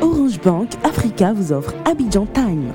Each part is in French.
Orange Bank Africa vous offre Abidjan Time.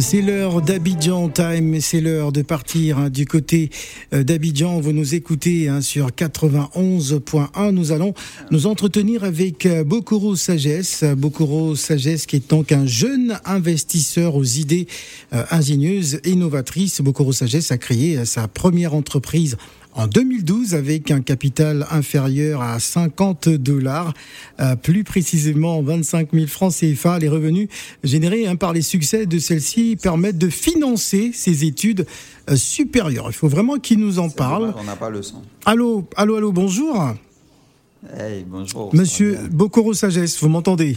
C'est l'heure d'Abidjan Time, c'est l'heure de partir hein, du côté euh, d'Abidjan. Vous nous écoutez hein, sur 91.1. Nous allons nous entretenir avec euh, Bokoro Sagesse. Bokoro Sagesse qui est donc un jeune investisseur aux idées euh, ingénieuses innovatrices. Bokoro Sagesse a créé sa première entreprise en 2012 avec un capital inférieur à 50 dollars, euh, plus précisément 25 000 francs CFA. Les revenus générés hein, par les succès de celle-ci permettent de financer ses études euh, supérieures. Il faut vraiment qu'il nous en parle. on n'a pas le son. Allô, allô, allô, bonjour. Hey, bonjour. Monsieur Bokoro Sagesse, vous m'entendez?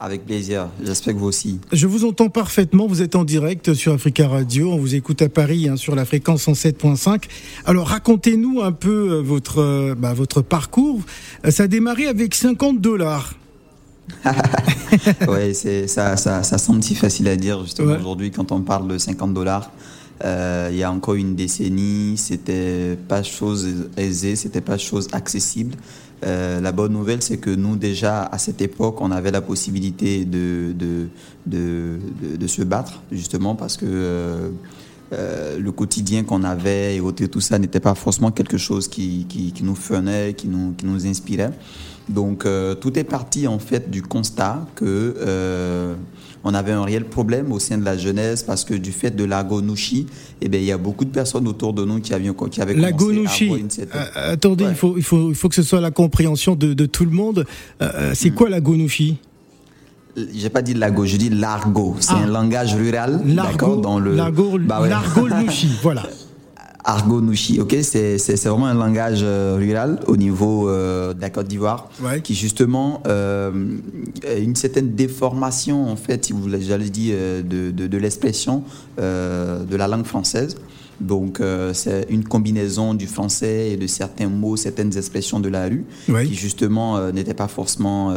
Avec plaisir, j'espère que vous aussi. Je vous entends parfaitement, vous êtes en direct sur Africa Radio, on vous écoute à Paris hein, sur la fréquence 107.5. Alors racontez-nous un peu euh, votre, euh, bah, votre parcours. Euh, ça a démarré avec 50 dollars. oui, ça, ça, ça semble si facile à dire justement aujourd'hui quand on parle de 50 dollars. Il y a encore une décennie, c'était pas chose aisée, c'était pas chose accessible. Euh, la bonne nouvelle, c'est que nous, déjà, à cette époque, on avait la possibilité de, se battre, justement, parce que euh, euh, le quotidien qu'on avait et tout ça n'était pas forcément quelque chose qui, nous fenait, qui nous inspirait. Donc, tout est parti, en fait, du constat que on avait un réel problème au sein de la jeunesse parce que du fait de l'agonouchi, eh bien, il y a beaucoup de personnes autour de nous qui avaient, qui avaient commencé à avoir une certaine... Euh, attendez, il, faut, il, faut, il faut que ce soit la compréhension de, de tout le monde. Euh, euh, c'est mm. quoi l'agonouchi j'ai pas dit lago, je dis l'argot. C'est ah. un langage rural. L'argot, dans le. L'argot, bah voilà. Argonouchi, ok, c'est vraiment un langage euh, rural au niveau euh, de la Côte d'Ivoire, qui justement euh, une certaine déformation en fait, si vous j'allais dire, de, de, de l'expression de la langue française. Donc c'est une combinaison du français et de certains mots, certaines expressions de la rue, qui justement n'étaient pas forcément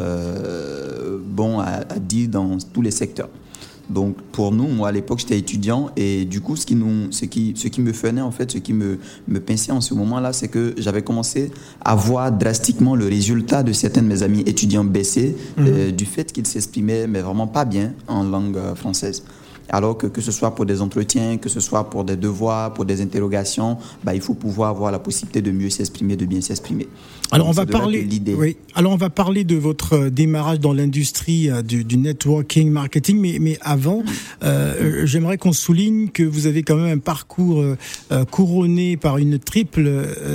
bons à, à dire dans tous les secteurs. Donc pour nous, moi à l'époque j'étais étudiant et du coup ce qui nous, ce qui, ce qui me faisait en fait, ce qui me, me pinçait en ce moment-là, c'est que j'avais commencé à voir drastiquement le résultat de certains de mes amis étudiants baisser mhm. euh, du fait qu'ils s'exprimaient mais vraiment pas bien en langue euh, française. Alors que que ce soit pour des entretiens, que ce soit pour des devoirs, pour des interrogations, bah, il faut pouvoir avoir la possibilité de mieux s'exprimer, de bien s'exprimer. Alors on va parler. Oui. Alors on va parler de votre euh, démarrage dans l'industrie euh, du, du, networking marketing, mais, mais avant, euh, j'aimerais qu'on souligne que vous avez quand même un parcours couronné par une triple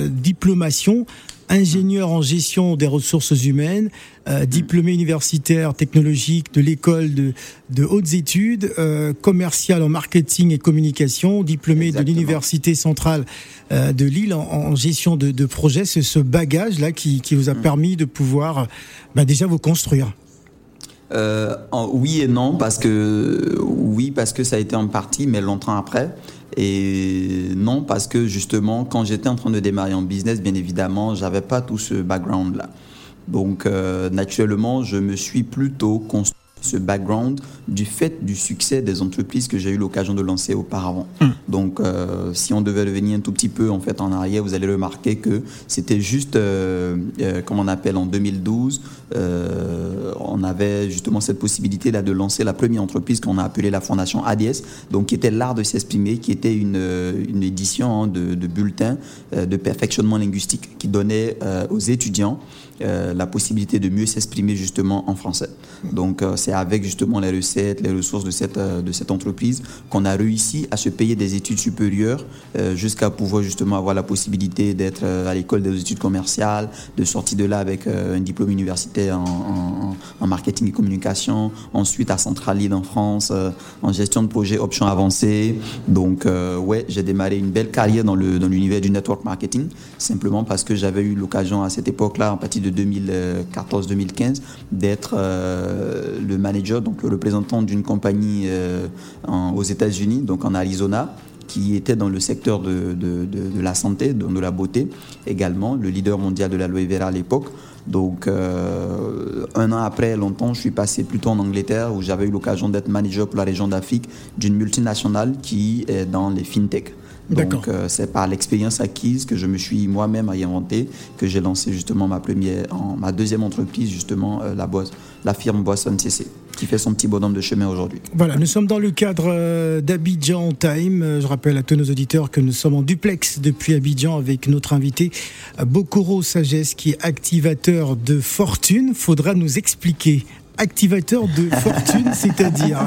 diplomation ingénieur en gestion des ressources humaines, euh, diplômé universitaire technologique de l'école de, de, hautes études, euh, commercial en marketing et communication, diplômé de l'université centrale euh, de Lille en, gestion de, de projets. C'est ce bagage-là qui, qui, vous a mm. permis de pouvoir bah, déjà vous construire. Euh, oui et non, parce que oui, parce que ça a été en partie, mais longtemps après. Et non, parce que justement, quand j'étais en train de démarrer en business, bien évidemment, j'avais pas tout ce background-là. Donc, euh, naturellement, je me suis plutôt construit ce background du fait du succès des entreprises que j'ai eu l'occasion de lancer auparavant. Hmm. Donc, euh, si on devait revenir un tout petit peu en fait en arrière, vous allez remarquer que c'était juste, euh, euh, comme on appelle en 2012, on avait justement cette possibilité là de lancer la première entreprise qu'on a appelée la Fondation ADS, donc qui était l'art de s'exprimer, qui était une, une édition hein, de, de bulletin de perfectionnement linguistique qui donnait aux étudiants la possibilité de mieux s'exprimer justement en français. Donc, c'est c'est avec justement les recettes, les ressources de cette, euh, de cette entreprise qu'on a réussi à se payer des études supérieures euh, jusqu'à pouvoir justement avoir la possibilité d'être euh, à l'école des études commerciales, de sortir de là avec un diplôme universitaire en, marketing et communication, ensuite à Centralide en France en gestion de projet options avancées. Donc ouais, j'ai démarré une belle carrière dans le dans l'univers du network marketing simplement parce que j'avais eu l'occasion à cette époque-là, en partir de 2014-2015, d'être le manager, donc le représentant d'une compagnie euh, aux États-Unis, donc en Arizona, qui était dans le secteur de, de, la santé, de, la beauté également, le leader mondial de l'aloe vera à l'époque. Donc, euh, un an après, longtemps, je suis passé plutôt en Angleterre où j'avais eu l'occasion d'être manager pour la région d'Afrique d'une multinationale qui est dans les fintech. Donc euh, c'est par l'expérience acquise que je me suis moi-même réinventé, que j'ai lancé justement ma première, ma deuxième entreprise justement euh, la boîte, la firme Boisson CC, qui fait son petit bonhomme de chemin aujourd'hui. Voilà, nous sommes dans le cadre euh, d'Abidjan Time. Je rappelle à tous nos auditeurs que nous sommes en duplex depuis Abidjan avec notre invité Bokoro Sagesse, qui est activateur de fortune. Faudra nous expliquer activateur de fortune, c'est-à-dire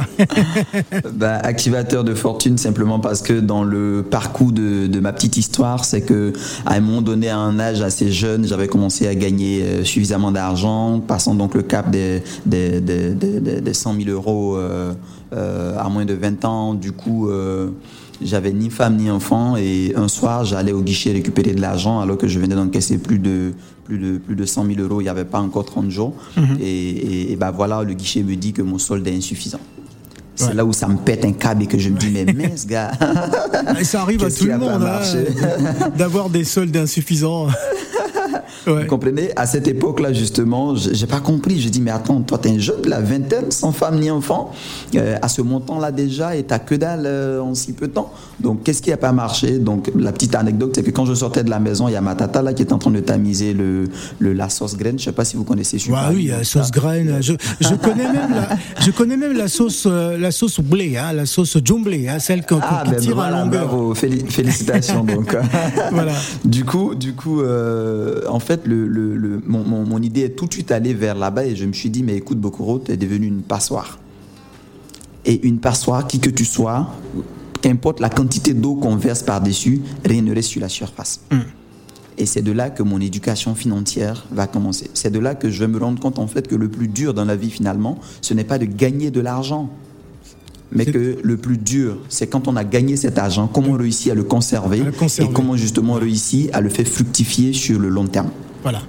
bah, Activateur de fortune simplement parce que dans le parcours de, ma petite histoire, c'est que à un moment donné, à un âge assez jeune, j'avais commencé à gagner euh, suffisamment d'argent, passant donc le cap des, des, des, des 100 000 euros euh, à moins de 20 ans. Du coup, j'avais ni femme ni enfant et un soir j'allais au guichet récupérer de l'argent alors que je venais d'encaisser plus de plus de plus de 100 000 euros. Il n'y avait pas encore 30 jours. Mhm. et, et, bah voilà le guichet me dit que mon solde est insuffisant. C'est là où ça me pète un câble et que je me dis mais mince gars. Ça arrive à tout le monde hein, d'avoir des soldes insuffisants Vous comprenez? À cette époque-là, justement, j'ai pas compris. Je dis, mais attends, toi, t'es un jeune de la vingtaine, sans femme ni enfant, euh, à ce montant-là déjà, et t'as que dalle euh, en si peu de temps. Donc, qu'est-ce qui a pas marché? Donc, la petite anecdote, c'est que quand je sortais de la maison, il y a ma tata là qui est en train de tamiser le, le la sauce graine. Je sais pas si vous connaissez. Ouais, oui, la sauce graine. Je, je, connais même la, je connais même la sauce, euh, la sauce blé, hein, la sauce jumblé, hein, celle qu'on ah, ben tire à longueur. Bravo, félicitations. donc, voilà. Du coup, du coup, en fait le, mon, idée est tout de suite allée vers là-bas et je me suis dit, mais écoute, Bokoro, tu es devenu une passoire. Et une passoire, qui que tu sois, qu'importe la quantité d'eau qu'on verse par-dessus, rien ne reste sur la surface. Mm. Et c'est de là que mon éducation financière va commencer. C'est de là que je vais me rendre compte en fait que le plus dur dans la vie finalement, ce n'est pas de gagner de l'argent, mais que le plus dur, c'est quand on a gagné cet argent, comment on réussit à le conserver, et comment justement on réussit à le faire fructifier sur le long terme. Voilà.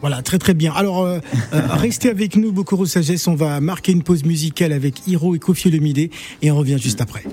Voilà, très très bien. Alors, euh, euh, restez avec nous, Bokoro Sagesse. On va marquer une pause musicale avec Hiro et Kofi Olomide et on revient juste après.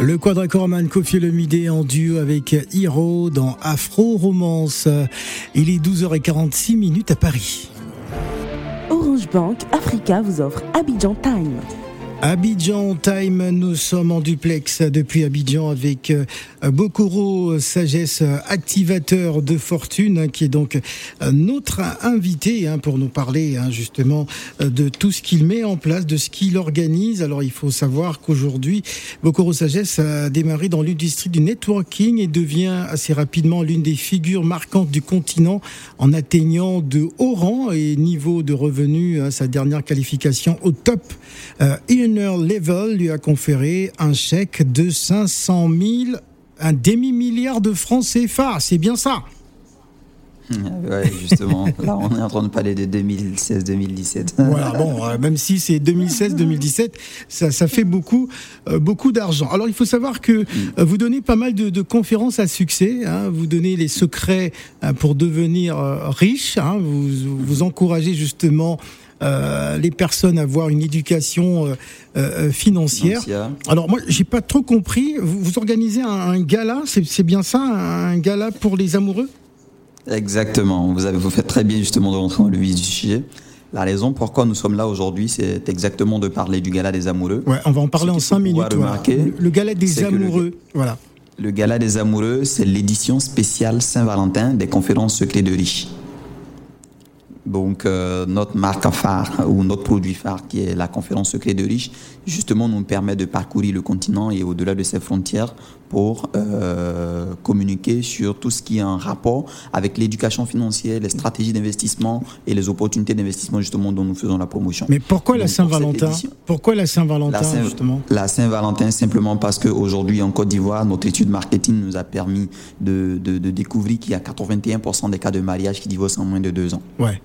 Le quadracorman Kofi Olomide en duo avec Hiro dans Afro Romance. Il est 12h46 minutes à Paris. Orange Bank Africa vous offre Abidjan Time. Abidjan Time, nous sommes en duplex depuis Abidjan avec euh, Bokoro Sagesse, activateur de fortune, qui est donc euh, notre invité hein, pour nous parler hein, justement euh, de tout ce qu'il met en place, de ce qu'il organise. Alors il faut savoir qu'aujourd'hui, Bokoro Sagesse a démarré dans l'industrie du networking et devient assez rapidement l'une des figures marquantes du continent en atteignant de haut rang et niveau de revenus, hein, sa dernière qualification au top. Level lui a conféré un chèque de 500 000, un demi-milliard de francs CFA. C'est bien ça Ouais, justement. Là, on est en train de parler de 2016-2017. voilà, bon, euh, même si c'est 2016-2017, ça, ça, fait beaucoup, euh, beaucoup d'argent. Alors, il faut savoir que euh, vous donnez pas mal de, de conférences à succès. Hein, vous donnez les secrets pour devenir riche. Hein, vous, vous encouragez justement les personnes à avoir une éducation euh, euh, financière. Alors moi, j'ai pas trop compris. Vous, organisez un, gala, c'est bien ça, un gala pour les amoureux? Exactement. Vous avez vous faites très bien justement de rentrer dans le vif du sujet. La raison pourquoi nous sommes là aujourd'hui, c'est exactement de parler du gala des amoureux. Ouais, on va en parler en cinq minutes. Le, gala des amoureux, voilà. Le gala des amoureux, c'est l'édition spéciale Saint-Valentin des conférences secrets de riches. Donc, euh, notre marque phare ou notre produit phare, qui est la conférence Secret de Riche, justement nous permet de parcourir le continent et au-delà de ses frontières pour euh, communiquer sur tout ce qui est en rapport avec l'éducation financière, les stratégies d'investissement et les opportunités d'investissement justement dont nous faisons la promotion. Mais pourquoi la Saint-Valentin Pourquoi la Saint-Valentin justement? La Saint-Valentin simplement parce qu'aujourd'hui en Côte d'Ivoire, notre étude marketing nous a permis de, de, de découvrir qu'il y a 81% des cas de mariage qui divorcent en moins de deux ans. Ouais.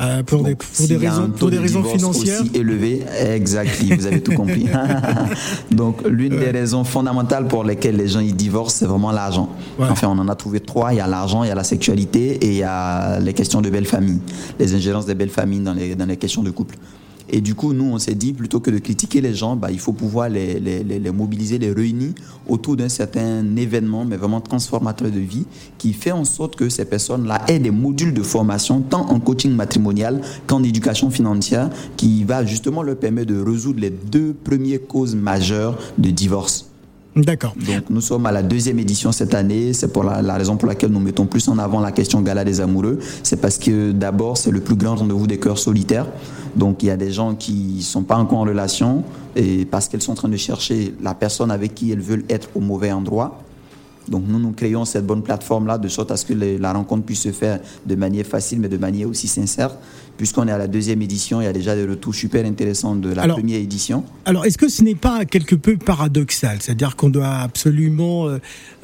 Euh, pour, des, pour, des raisons, pour des raisons financières aussi élevé, exactement, vous avez tout compris. Donc, l'une des raisons fondamentales pour lesquelles les gens ils divorcent, c'est vraiment l'argent. Enfin, on en a trouvé trois. Il y a l'argent, il y a la sexualité et il y a les questions de belle famille, les ingérences des belles familles dans les, dans les questions de couple. Et du coup, nous, on s'est dit, plutôt que de critiquer les gens, bah, il faut pouvoir les, les, les, mobiliser, les réunir autour d'un certain événement, mais vraiment transformateur de vie, qui fait en sorte que ces personnes-là aient des modules de formation, tant en coaching matrimonial qu'en éducation financière, qui va justement leur permettre de résoudre les deux premières causes majeures de divorce. D'accord. Donc nous sommes à la deuxième édition cette année. C'est pour la, raison pour laquelle nous mettons plus en avant la question Gala des amoureux. C'est parce que d'abord c'est le plus grand rendez-vous des cœurs solitaires. Donc il y a des gens qui sont pas encore en relation et parce qu'elles sont en train de chercher la personne avec qui elles veulent être au mauvais endroit. Donc nous, nous créons cette bonne plateforme-là de sorte à ce que la rencontre puisse se faire de manière facile, mais de manière aussi sincère. Puisqu'on est à la deuxième édition, il y a déjà des retours super intéressants de la première édition. Alors, est-ce que ce n'est pas quelque peu paradoxal? C'est-à-dire qu'on doit absolument euh,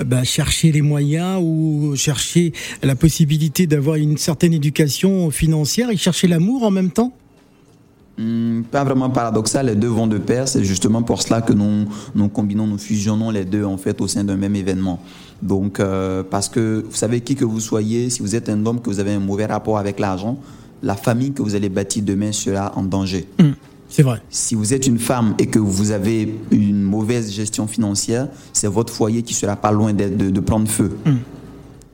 bah, chercher les moyens ou chercher la possibilité d'avoir une certaine éducation financière et chercher l'amour en même temps? Hmm, pas vraiment paradoxal, les deux vont de pair. C'est justement pour cela que nous, nous combinons, nous fusionnons les deux en fait au sein d'un même événement. Donc, euh, parce que vous savez qui que vous soyez, si vous êtes un homme que vous avez un mauvais rapport avec l'argent, la famille que vous allez bâtir demain sera en danger. Hmm, c'est vrai. Si vous êtes une femme et que vous avez une mauvaise gestion financière, c'est votre foyer qui sera pas loin de, de, prendre feu. Hmm.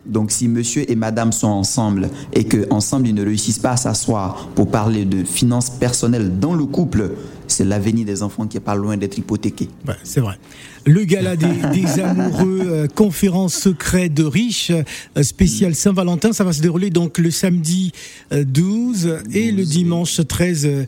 Donc si monsieur et madame sont ensemble et que ensemble ils ne réussissent pas à s'asseoir pour parler de finances personnelles dans le couple, c'est l'avenir des enfants qui est pas loin d'être hypothéqué. c'est vrai. Le gala des, amoureux, euh, conférence secret de riches, euh, spécial Saint-Valentin, ça va se dérouler donc le samedi 12, euh, et le dimanche 13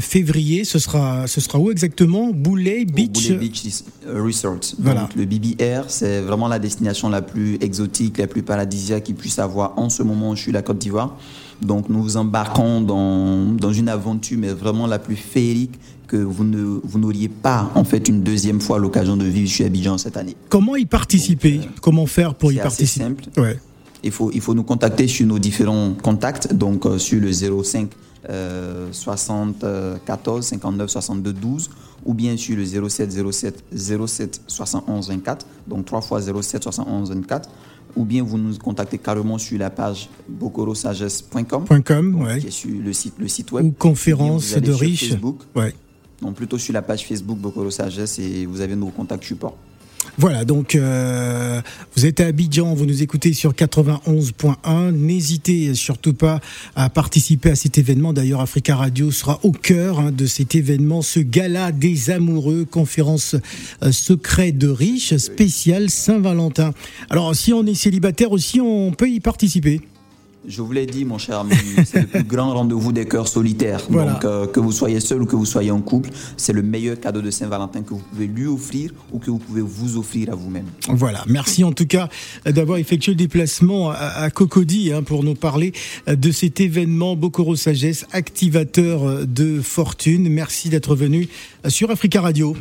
février. Ce sera, ce sera où exactement? Boulay Beach. Beach Resort. Voilà. le BBR, c'est vraiment la destination la plus exotique, la plus paradisiaque qu'il puisse avoir en ce moment où je suis la Côte d'Ivoire. Donc nous vous embarquons dans, dans une aventure, mais vraiment la plus féerique que vous ne vous n'auriez pas en fait une deuxième fois l'occasion de vivre chez Abidjan cette année. Comment y participer? Euh, Comment faire pour y participer? simple. Ouais. Il faut il faut nous contacter sur nos différents contacts donc euh, sur le 05 euh, 74 59 62 12 ou bien sur le 07 07 07 71 24 donc 3 fois 07 71 24 ou bien vous nous contactez carrément sur la page bocorosagesse.com, qui est sur le site, le site web. Ou conférence de riches. Facebook. Ouais. Donc plutôt sur la page Facebook Bokoro Sagesse et vous avez nos contacts support. Voilà, donc euh, vous êtes à Abidjan, vous nous écoutez sur 91.1. N'hésitez surtout pas à participer à cet événement. D'ailleurs, Africa Radio sera au cœur hein, de cet événement, ce gala des amoureux, conférence euh, secret de riches, spéciale Saint-Valentin. Alors, si on est célibataire aussi, on peut y participer. Je vous l'ai dit, mon cher ami, c'est le plus grand rendez-vous des cœurs solitaires. Donc, euh, que vous soyez seul ou que vous soyez en couple, c'est le meilleur cadeau de Saint-Valentin que vous pouvez lui offrir ou que vous pouvez vous offrir à vous-même. Voilà. Merci en tout cas d'avoir effectué le déplacement à, Cocody hein, pour nous parler de cet événement Bokoro Sagesse, activateur de fortune. Merci d'être venu sur Africa Radio.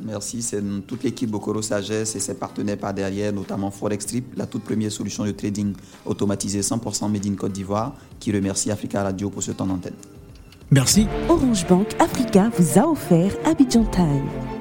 Merci, c'est toute l'équipe Bokoro Sagesse et ses partenaires par derrière, notamment Forex Trip, la toute première solution de trading automatisée 100% Made in Côte d'Ivoire, qui remercie Africa Radio pour ce temps d'antenne. Merci. Orange Bank Africa vous a offert Abidjan Time.